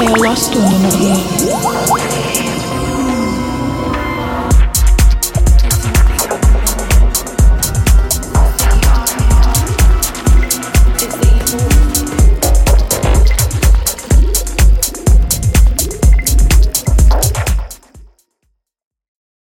They I lost one another.